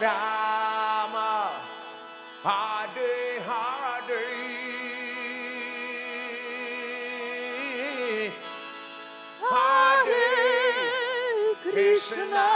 Rama, Hare Hare, Hare Krishna.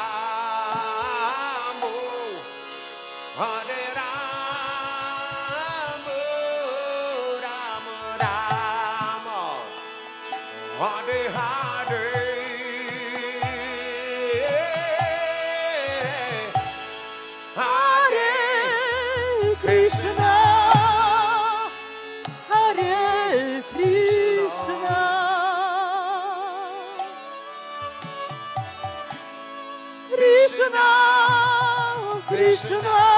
Hare Hare. Hare Krishna. Hare Krishna. Krishna. Krishna.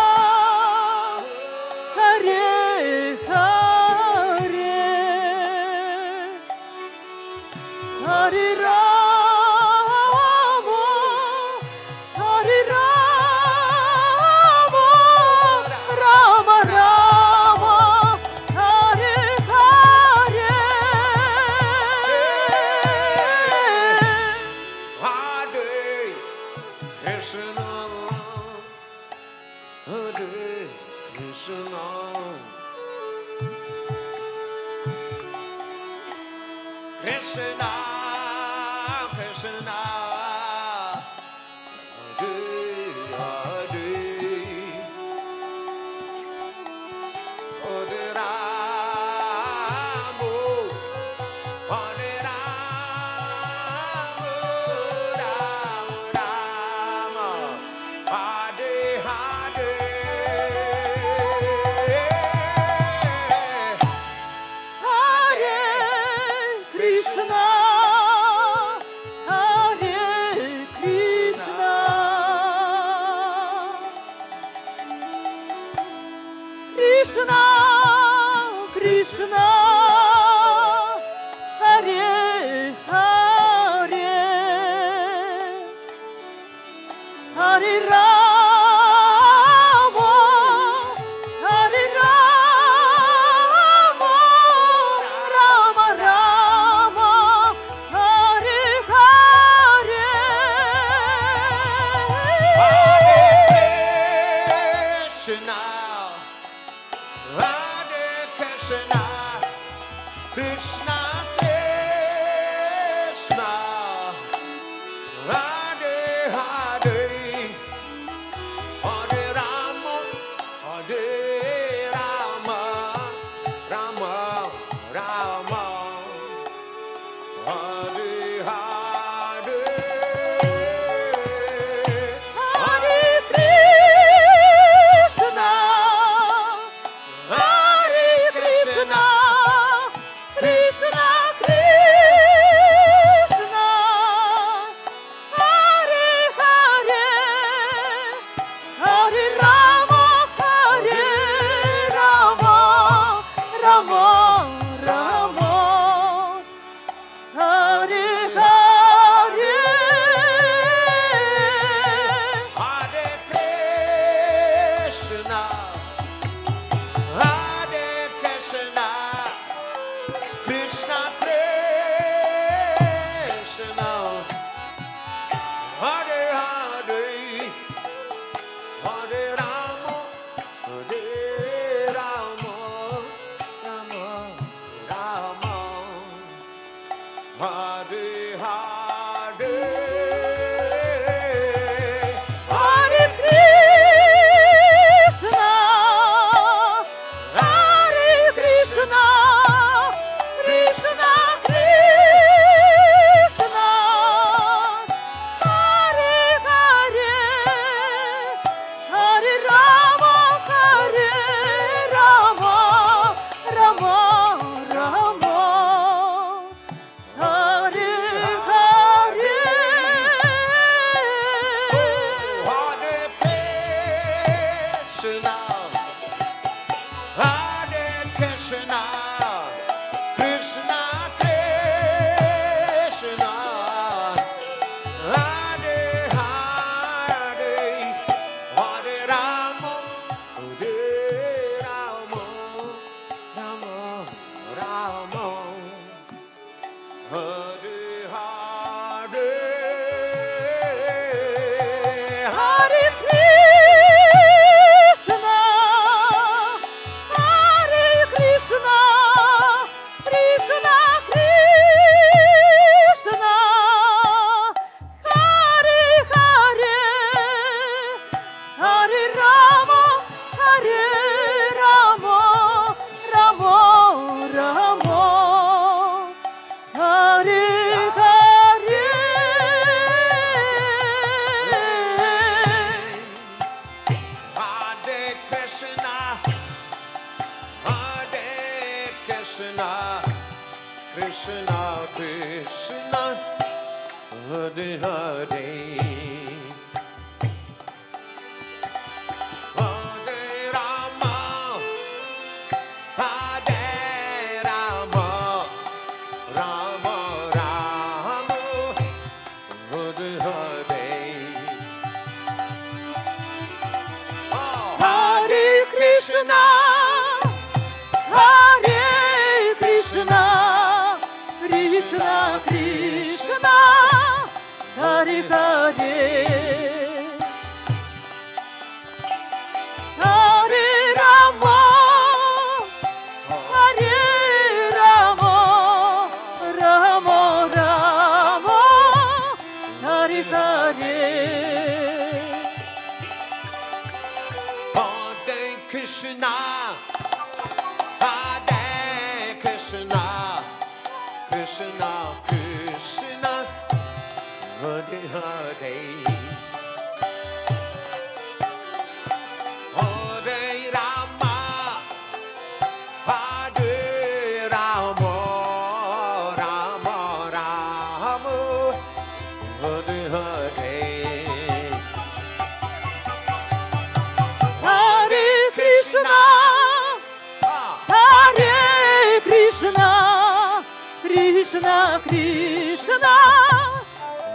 Krishna,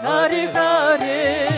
Hare Hare.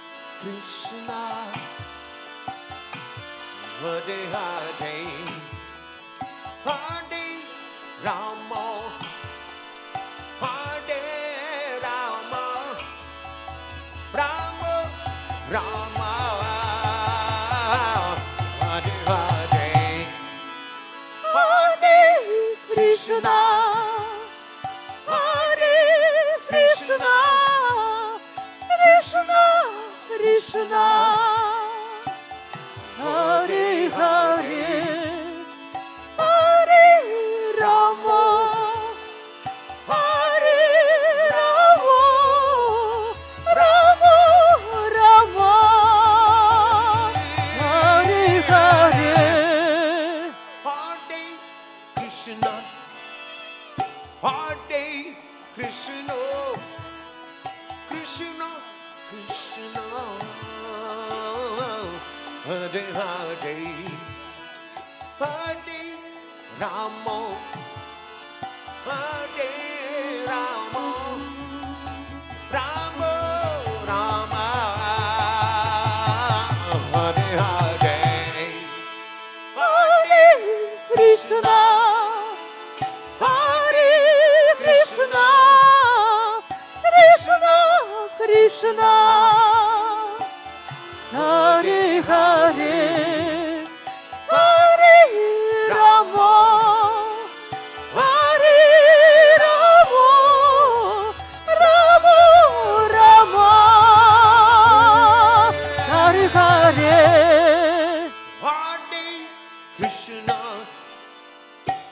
Krishna, Hare Hare, Hare Rama, Hare Rama, Rama Rama. tonight.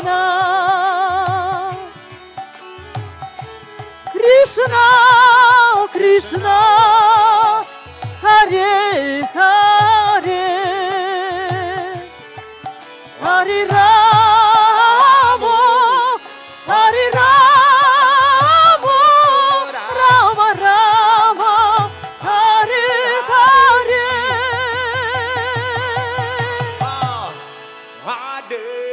Krishna. Krishna Krishna Hare Hare. Hare Rama day.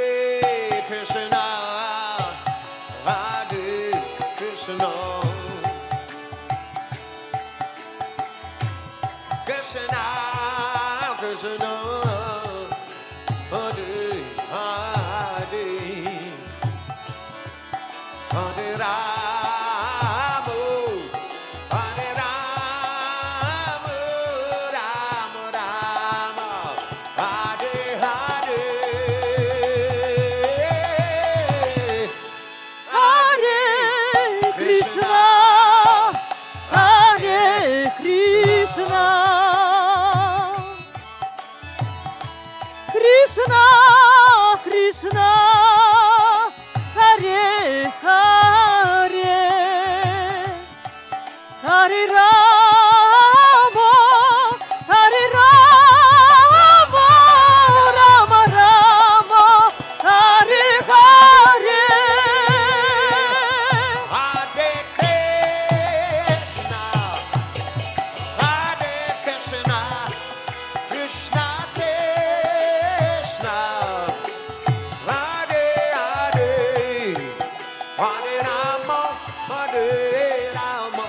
Rama,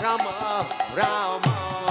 Rama, Rama.